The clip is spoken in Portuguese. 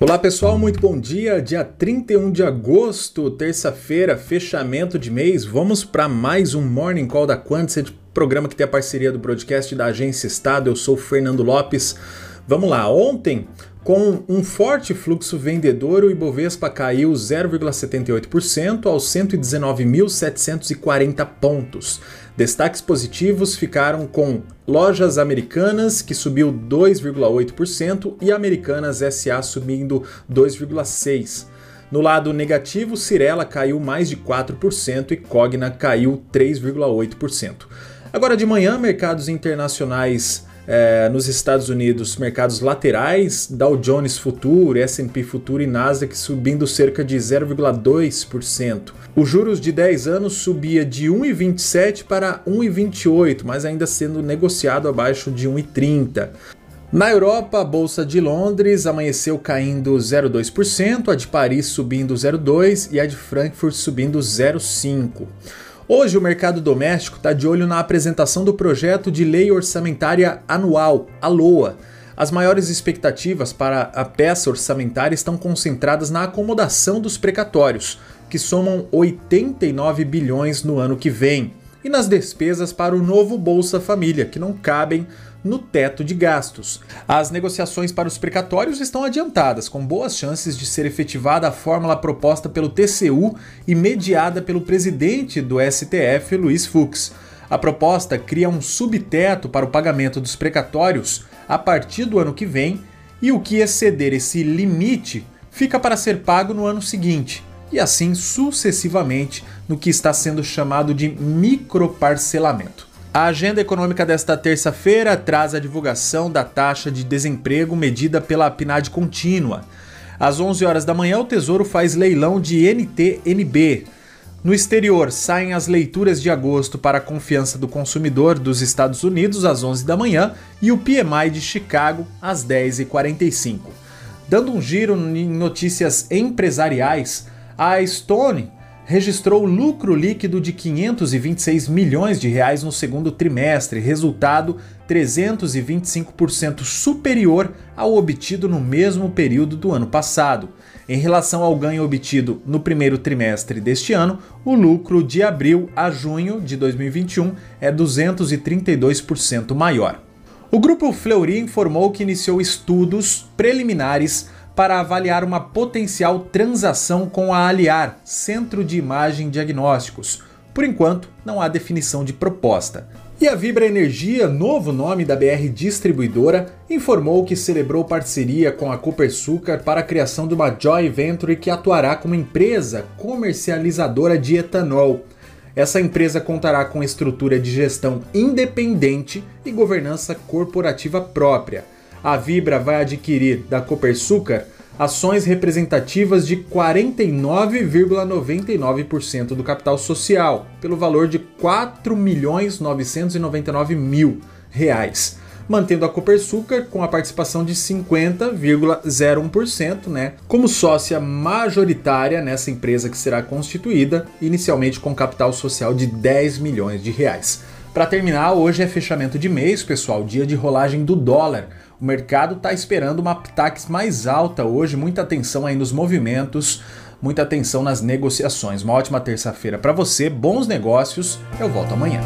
Olá pessoal, muito bom dia. Dia 31 de agosto, terça-feira, fechamento de mês. Vamos para mais um Morning Call da Quantset, programa que tem a parceria do broadcast da Agência Estado. Eu sou Fernando Lopes. Vamos lá, ontem, com um forte fluxo vendedor, o Ibovespa caiu 0,78% aos 119.740 pontos. Destaques positivos ficaram com Lojas Americanas, que subiu 2,8%, e Americanas SA subindo 2,6%. No lado negativo, Cirela caiu mais de 4% e Cogna caiu 3,8%. Agora de manhã, mercados internacionais é, nos Estados Unidos, mercados laterais, Dow Jones Futuro, S&P Futuro e Nasdaq subindo cerca de 0,2%. Os juros de 10 anos subia de 1,27 para 1,28, mas ainda sendo negociado abaixo de 1,30. Na Europa, a bolsa de Londres amanheceu caindo 0,2%, a de Paris subindo 0,2% e a de Frankfurt subindo 0,5%. Hoje, o mercado doméstico está de olho na apresentação do projeto de lei orçamentária anual, a LOA. As maiores expectativas para a peça orçamentária estão concentradas na acomodação dos precatórios, que somam 89 bilhões no ano que vem, e nas despesas para o novo Bolsa Família, que não cabem no teto de gastos. As negociações para os precatórios estão adiantadas, com boas chances de ser efetivada a fórmula proposta pelo TCU e mediada pelo presidente do STF, Luiz Fux. A proposta cria um subteto para o pagamento dos precatórios a partir do ano que vem e o que exceder esse limite fica para ser pago no ano seguinte, e assim sucessivamente no que está sendo chamado de microparcelamento. A agenda econômica desta terça-feira traz a divulgação da taxa de desemprego medida pela PNAD contínua. Às 11 horas da manhã, o Tesouro faz leilão de NTNB. No exterior, saem as leituras de agosto para a confiança do consumidor dos Estados Unidos às 11 da manhã e o PMI de Chicago às 10h45. Dando um giro em notícias empresariais, a Stone registrou lucro líquido de 526 milhões de reais no segundo trimestre, resultado 325% superior ao obtido no mesmo período do ano passado. Em relação ao ganho obtido no primeiro trimestre deste ano, o lucro de abril a junho de 2021 é 232% maior. O grupo Fleury informou que iniciou estudos preliminares para avaliar uma potencial transação com a Aliar, Centro de Imagem Diagnósticos. Por enquanto, não há definição de proposta. E a Vibra Energia, novo nome da BR Distribuidora, informou que celebrou parceria com a Copersucar para a criação de uma joint venture que atuará como empresa comercializadora de etanol. Essa empresa contará com estrutura de gestão independente e governança corporativa própria a Vibra vai adquirir da Copersucar ações representativas de 49,99% do capital social, pelo valor de 4 milhões 999 mil reais, mantendo a Copersucar com a participação de 50,01%, né, como sócia majoritária nessa empresa que será constituída, inicialmente com capital social de 10 milhões de reais. Para terminar, hoje é fechamento de mês, pessoal, dia de rolagem do dólar. O mercado está esperando uma PTAX mais alta hoje, muita atenção aí nos movimentos, muita atenção nas negociações. Uma ótima terça-feira para você, bons negócios. Eu volto amanhã.